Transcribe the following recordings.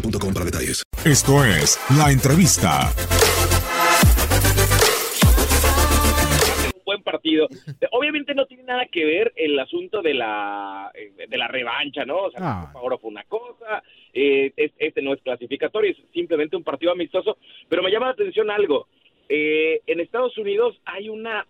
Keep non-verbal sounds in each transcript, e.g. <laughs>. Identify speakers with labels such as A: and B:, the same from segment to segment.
A: boostmobile.com para detalles.
B: Esto es La Entrevista.
C: un buen partido. Obviamente no tiene nada que ver el asunto de la de la revancha, ¿no? O sea,
D: Ah.
C: Oro fue una cosa, eh, es- este no es clasificatorio, es simplemente un partido amistoso, pero me llama la atención algo. Eh, en Estados Unidos hay una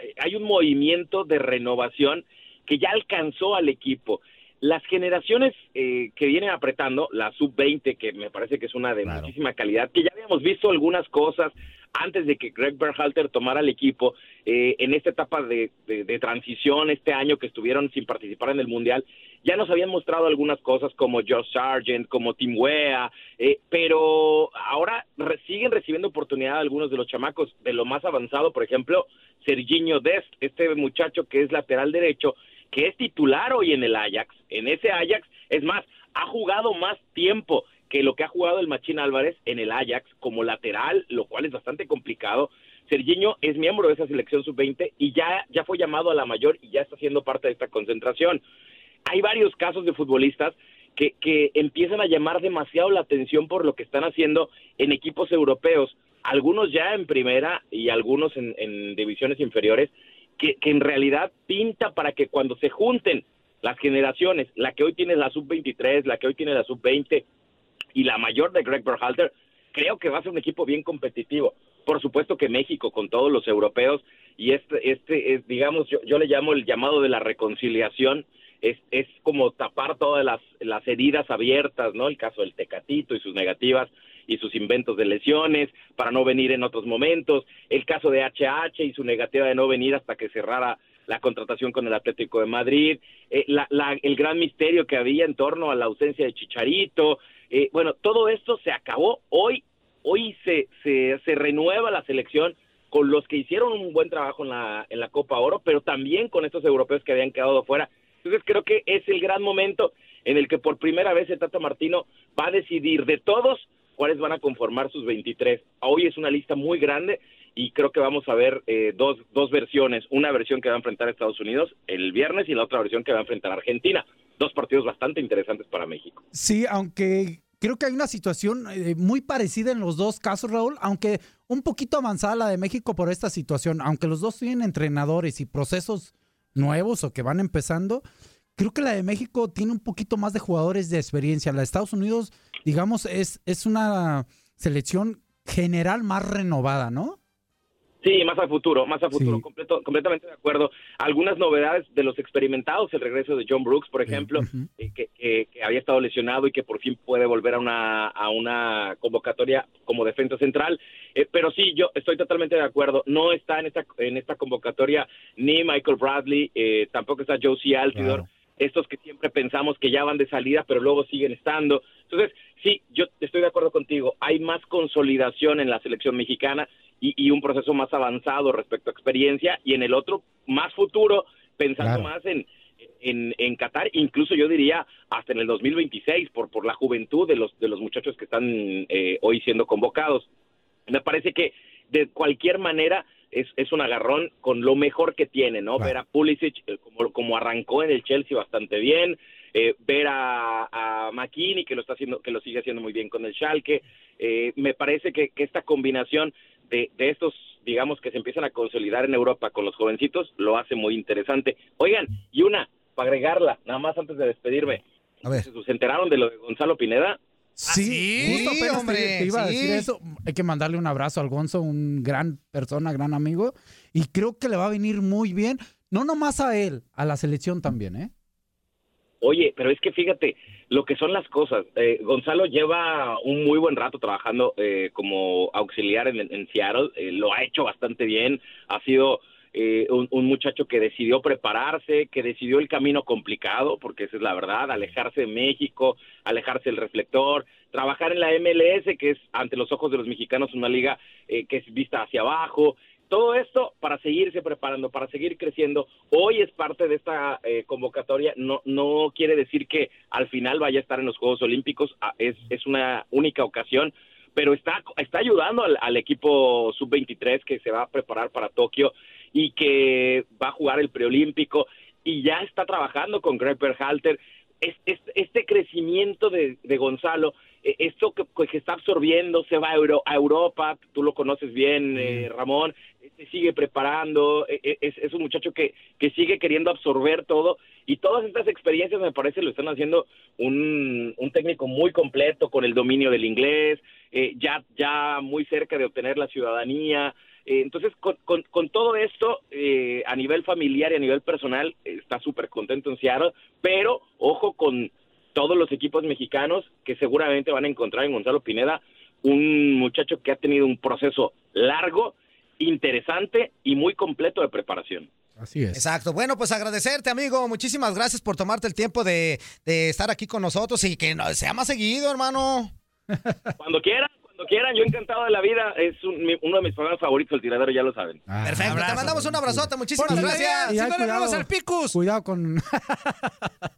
C: eh, hay un movimiento de renovación que ya alcanzó al equipo. Las generaciones eh, que vienen apretando, la sub-20, que me parece que es una de muchísima calidad, que ya habíamos visto algunas cosas antes de que Greg Berhalter tomara el equipo eh, en esta etapa de, de- de transición este año que estuvieron sin participar en el Mundial, ya nos habían mostrado algunas cosas como Josh Sargent, como Tim Wea, eh, pero ahora re- siguen recibiendo oportunidad algunos de los chamacos. De lo más avanzado, por ejemplo, Serginho Dest, este muchacho que es lateral derecho, que es titular hoy en el Ajax. En ese Ajax, es más, ha jugado más tiempo que lo que ha jugado el Machín Álvarez en el Ajax como lateral, lo cual es bastante complicado. Serginho es miembro de esa selección sub-20 y ya, ya fue llamado a la mayor y ya está siendo parte de esta concentración. Hay varios casos de futbolistas que, que empiezan a llamar demasiado la atención por lo que están haciendo en equipos europeos, algunos ya en primera y algunos en, en divisiones inferiores, que, que en realidad pinta para que cuando se junten las generaciones, la que hoy tiene la sub-23, la que hoy tiene la sub-20 y la mayor de Greg Berhalter, creo que va a ser un equipo bien competitivo. Por supuesto que México con todos los europeos y este, este es, digamos, yo, yo le llamo el llamado de la reconciliación, es, es como tapar todas las, las heridas abiertas, ¿no? El caso del Tecatito y sus negativas y sus inventos de lesiones para no venir en otros momentos, el caso de HH y su negativa de no venir hasta que cerrara la contratación con el Atlético de Madrid, eh, la- la- el gran misterio que había en torno a la ausencia de Chicharito, eh, bueno, todo esto se acabó hoy, hoy se, se, se renueva la selección con los que hicieron un buen trabajo en la, en la Copa Oro, pero también con estos europeos que habían quedado fuera. Entonces creo que es el gran momento en el que por primera vez el Tata Martino va a decidir de todos cuáles van a conformar sus 23. Hoy es una lista muy grande y creo que vamos a ver eh, dos, dos versiones. Una versión que va a enfrentar a Estados Unidos el viernes y la otra versión que va a enfrentar a Argentina. Dos partidos bastante interesantes para México.
D: Sí, aunque creo que hay una situación eh, muy parecida en los dos casos, Raúl, aunque un poquito avanzada la de México por esta situación, aunque los dos tienen entrenadores y procesos nuevos o que van empezando, creo que la de México tiene un poquito más de jugadores de experiencia. La de Estados Unidos, digamos, es, es una selección general más renovada, ¿no?
C: Sí, más a futuro, más a futuro, completo, completamente de acuerdo. Algunas novedades de los experimentados, el regreso de John Brooks, por ejemplo, eh, que, que, había estado lesionado y que por fin puede volver a una, a una convocatoria como defensa central. Eh, pero sí, yo estoy totalmente de acuerdo. No está en esta, en esta convocatoria ni Michael Bradley, eh, tampoco está Josie Altidor. Estos que siempre pensamos que ya van de salida, pero luego siguen estando. Entonces, sí, yo estoy de acuerdo contigo. Hay más consolidación en la selección mexicana y, un proceso más avanzado respecto a experiencia y en el otro más futuro, pensando más en, en, en, Qatar, incluso yo diría hasta en el 2026 por, por la juventud de los, de los muchachos que están eh, hoy siendo convocados. Me parece que de cualquier manera es, es un agarrón con lo mejor que tiene, ¿no? Ver a Pulisic eh, como, como arrancó en el Chelsea bastante bien, eh, ver a, a McKinney que lo está haciendo, que lo sigue haciendo muy bien con el Schalke. Eh, me parece que, que esta combinación de, de estos, digamos, que se empiezan a consolidar en Europa con los jovencitos, lo hace muy interesante. Oigan, y una, para agregarla, nada más antes de despedirme. A ver. ¿Se enteraron de lo de Gonzalo Pineda?
D: Sí, justo hombre, te, iba a decir eso. Hay que mandarle un abrazo al Gonzo, un gran persona, gran amigo. Y creo que le va a venir muy bien, no nomás a él, a la selección también, ¿eh?
C: Oye, pero es que fíjate lo que son las cosas. Eh, Gonzalo lleva un muy buen rato trabajando eh, como auxiliar en, Seattle. Eh, lo ha hecho bastante bien. Ha sido un, un, muchacho que decidió prepararse, que decidió el camino complicado, porque esa es la verdad, alejarse de México, alejarse del reflector, trabajar en la MLS, que es ante los ojos de los mexicanos una liga que es vista hacia abajo, todo esto para seguirse preparando, para seguir creciendo. Hoy es parte de esta eh, convocatoria, no, no quiere decir que al final vaya a estar en los Juegos Olímpicos, ah, es, es una única ocasión, pero está, está ayudando al, equipo sub-23 que se va a preparar para Tokio y que va a jugar el preolímpico y ya está trabajando con Greg Halter. Es, este crecimiento de, de Gonzalo esto que, que, está absorbiendo se va a, Europa, tú lo conoces bien, eh, Ramón, se sigue preparando, e, e, es, un muchacho que, que sigue queriendo absorber todo y todas estas experiencias me parece lo están haciendo un, un técnico muy completo con el dominio del inglés, eh, ya, ya muy cerca de obtener la ciudadanía. entonces, con, con, con, todo esto, a nivel familiar y a nivel personal, está súper contento en Seattle, pero ojo con todos los equipos mexicanos que seguramente van a encontrar en Gonzalo Pineda un muchacho que ha tenido un proceso largo, interesante y muy completo de preparación.
E: Así es. Exacto. Bueno, pues agradecerte, amigo. Muchísimas gracias por tomarte el tiempo de, estar aquí con nosotros y que sea más seguido, hermano. <laughs>
C: Cuando quieran, cuando quieran. Yo encantado de la vida. Es uno de mis programas favoritos, el tiradero, ya lo saben.
E: Ah, Perfecto. te mandamos un abrazote. Muchísimas gracias. Y, al Picus.
D: Cuidado con... <laughs>